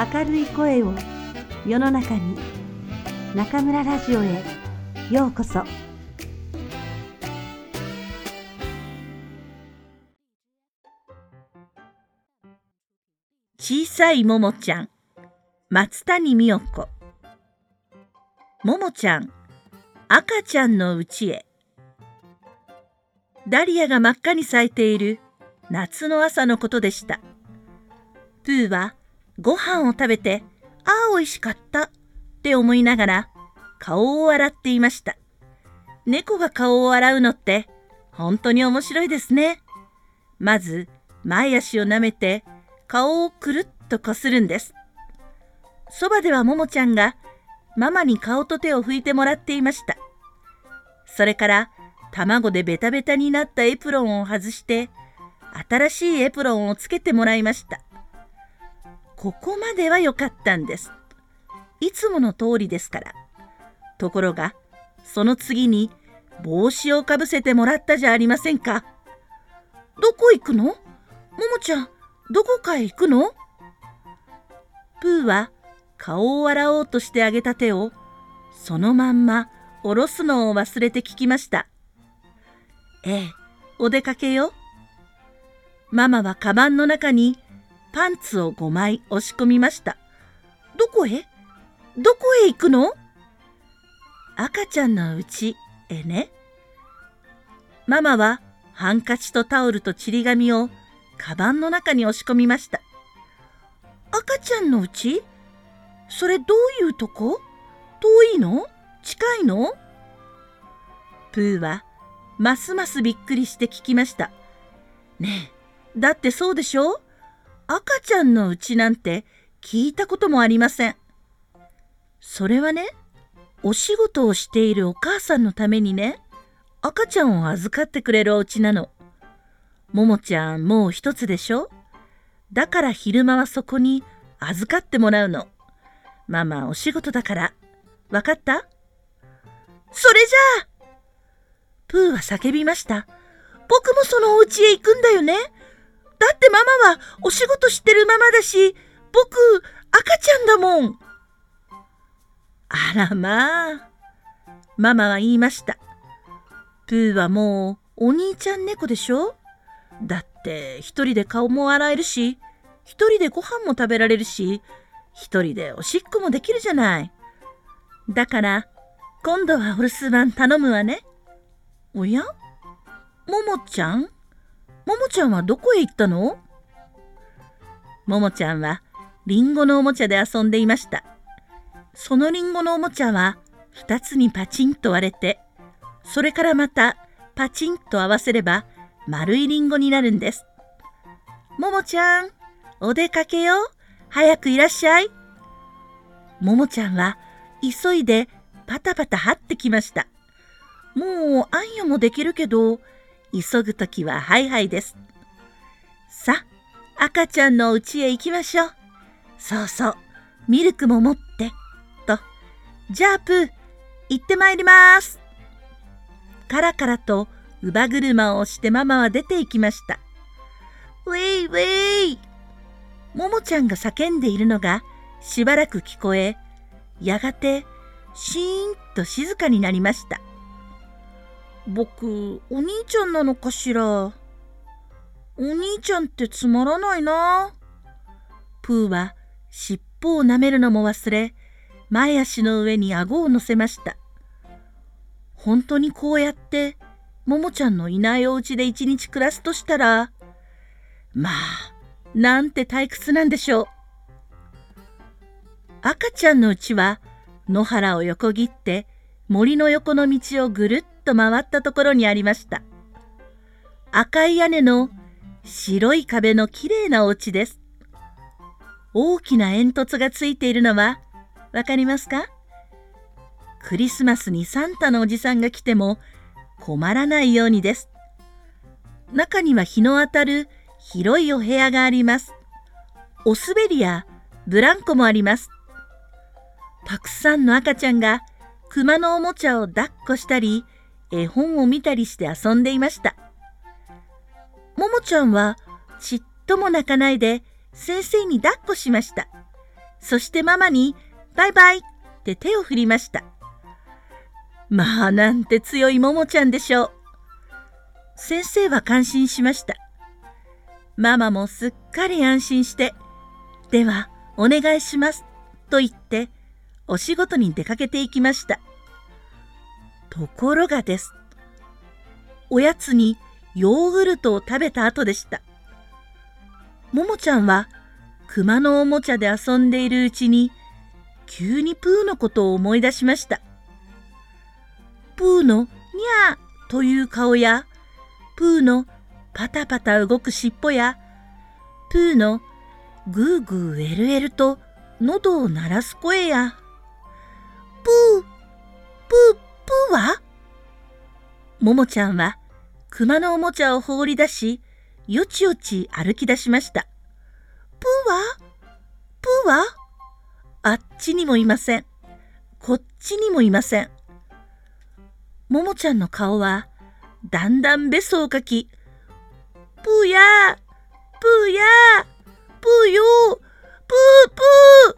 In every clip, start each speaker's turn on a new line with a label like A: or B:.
A: 明るい声を世の中に中村ラジオへようこそ。
B: 小さいももちゃん松谷美代子。ももちゃん赤ちゃんのうちへ。ダリアが真っ赤に咲いている夏の朝のことでした。プーはご飯を食べて、ああ、美味しかったって思いながら顔を洗っていました。猫が顔を洗うのって本当に面白いですね。まず、前足を舐めて顔をくるっとこするんです。そばではももちゃんがママに顔と手を拭いてもらっていました。それから卵でベタベタになったエプロンを外して新しいエプロンをつけてもらいました。ここまでは良かったんです。いつもの通りですから。ところが、その次に帽子をかぶせてもらったじゃありませんか。どこ行くの？ももちゃん、どこかへ行くの？プーは顔を洗おうとしてあげた手をそのまんま下ろすのを忘れて聞きました。ええ、お出かけよ。ママはカバンの中にパンツを5枚押し込みました。どこへ？どこへ行くの？赤ちゃんのうちへね。ママはハンカチとタオルとちり紙をカバンの中に押し込みました。赤ちゃんのうち？それどういうとこ？遠いの？近いの？プーはますますびっくりして聞きました。ねえ、だってそうでしょ？赤ちゃんのうちなんて聞いたこともありません。それはね、お仕事をしているお母さんのためにね、赤ちゃんを預かってくれるお家なの。ももちゃんもう一つでしょ？だから昼間はそこに預かってもらうの。ママお仕事だから。わかった？それじゃあプーは叫びました。僕もそのお家へ行くんだよね。だってママはお仕事してるままだし、僕、赤ちゃんだもん。あらまあ。ママは言いました。プーはもうお兄ちゃん猫でしょ？だって一人で顔も洗えるし、一人でご飯も食べられるし、一人でおしっこもできるじゃない。だから、今度はお留守番頼むわね。おや？ももちゃん？ももちゃんはどこへ行ったの？ももちゃんはりんごのおもちゃで遊んでいました。そのりんごのおもちゃは2つにパチンと割れて、それからまたパチンと合わせれば丸いりんごになるんです。ももちゃん、お出かけよ。早くいらっしゃい。ももちゃんは急いでパタパタ張ってきました。もうあんよもできるけど、急ぐときはハイハイです。さ、赤ちゃんの家へ行きましょう。そうそう、ミルクも持って。と、じゃあプー、行ってまいります。カラカラと乳母車を押してママは出て行きました。ウェイウェイももちゃんが叫んでいるのがしばらく聞こえ、やがてシーンと静かになりました。僕、お兄ちゃんなのかしら？お兄ちゃんってつまらないな。プーは尻尾を舐めるのも忘れ、前足の上に顎を乗せました。本当にこうやって、ももちゃんのいないお家で一日暮らすとしたら、まあ、なんて退屈なんでしょう。赤ちゃんのうちは野原を横切って森の横の道をぐるっと回ったところにありました。赤い屋根の白い壁のきれいなお家です。大きな煙突がついているのはわかりますか？クリスマスにサンタのおじさんが来ても困らないようにです。中には日の当たる広いお部屋があります。お滑りやブランコもあります。たくさんの赤ちゃんが熊のおもちゃを抱っこしたり、絵本を見たりして遊んでいました。ももちゃんはちっとも泣かないで先生に抱っこしました。そしてママにバイバイって手を振りました。まあなんて強いももちゃんでしょう。先生は感心しました。ママもすっかり安心して、ではお願いしますと言ってお仕事に出かけていきました。ところがです。おやつにヨーグルトを食べた後でした。ももちゃんは熊のおもちゃで遊んでいるうちに急にプーのことを思い出しました。プーのにゃーという顔やプーのパタパタ動く尻尾やプーのグーグーエルエルと喉を鳴らす声やプーももちゃんは熊のおもちゃを放り出しよちよち歩き出しました。プーは？プーは？あっちにもいません。こっちにもいません。ももちゃんの顔はだんだんべそをかき、プーやープーやープーよープープー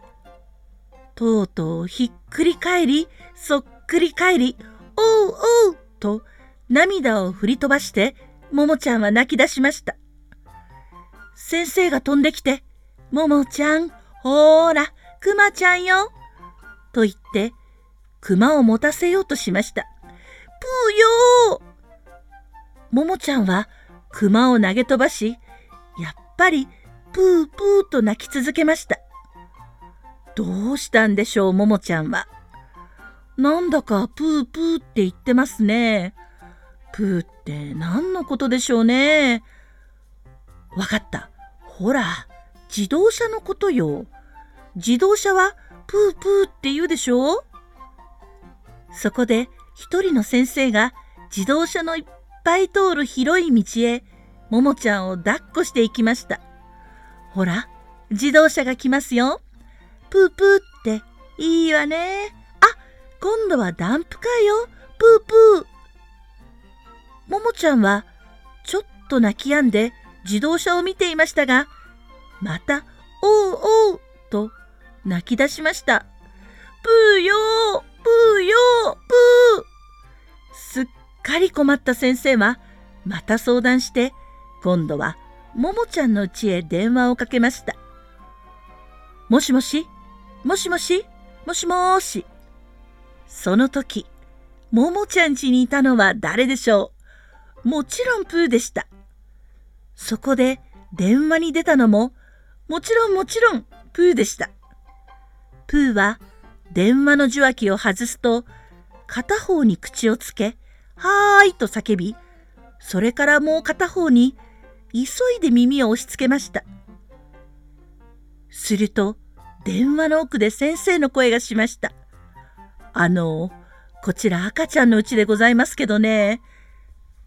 B: とうとうひっくり返り、そっくり返り、おうおうと涙を振り飛ばして、ももちゃんは泣き出しました。先生が飛んできて、ももちゃん、ほーら、くまちゃんよ。と言って、熊を持たせようとしました。ぷーよーももちゃんは熊を投げ飛ばし、やっぱりプープーと泣き続けました。どうしたんでしょう、ももちゃんは。なんだかプープーって言ってますね。プーって何のことでしょうね。わかった。ほら、自動車のことよ。自動車はプープーって言うでしょそこで一人の先生が自動車のいっぱい通る広い道へももちゃんを抱っこしていきました。ほら、自動車が来ますよ。プープーっていいわね。あ、今度はダンプカーよ。プープー。ももちゃんはちょっと泣き止んで自動車を見ていましたが、また、おうおうと泣き出しました。ぷーよぷーよぷーすっかり困った先生は、また相談して、今度はももちゃんの家へ電話をかけました。もしもし？もしもし？もしもーし？その時、ももちゃん家にいたのは誰でしょう？もちろんプーでした。そこで電話に出たのももちろんもちろんプーでした。プーは電話の受話器を外すと片方に口をつけ、はーいと叫び、それからもう片方に急いで耳を押し付けました。すると電話の奥で先生の声がしました。あの、こちら赤ちゃんのうちでございますけどね、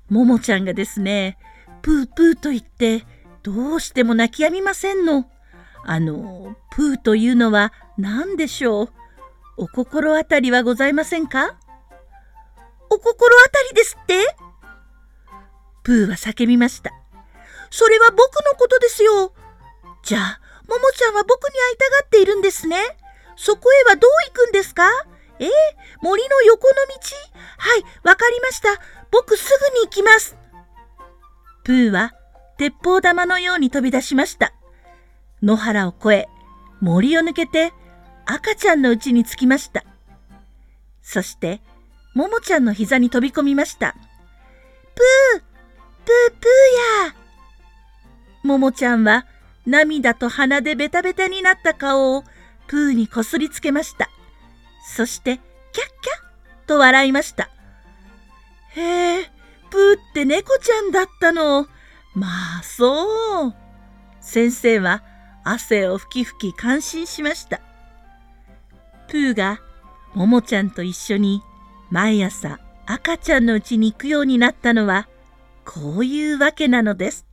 B: ももちゃんがですね、プープーと言ってどうしても泣き止みませんの。あの、プーというのは何でしょう？お心当たりはございませんか？お心当たりですって？プーは叫びました。それは僕のことですよ。じゃあ、ももちゃんは僕に会いたがっているんですね。そこへはどう行くんですか？ええ森の横の道？はい、わかりました。僕すぐに行きます。プーは鉄砲玉のように飛び出しました。野原を越え、森を抜けて赤ちゃんの家に着きました。そして、ももちゃんの膝に飛び込みました。プープープーやももちゃんは涙と鼻でベタベタになった顔をプーにこすりつけました。そして、キャッキャッと笑いました。へえ、プーって猫ちゃんだったの。まあそう。先生は汗をふきふき感心しました。プーがももちゃんと一緒に毎朝赤ちゃんのうちに行くようになったのはこういうわけなのです。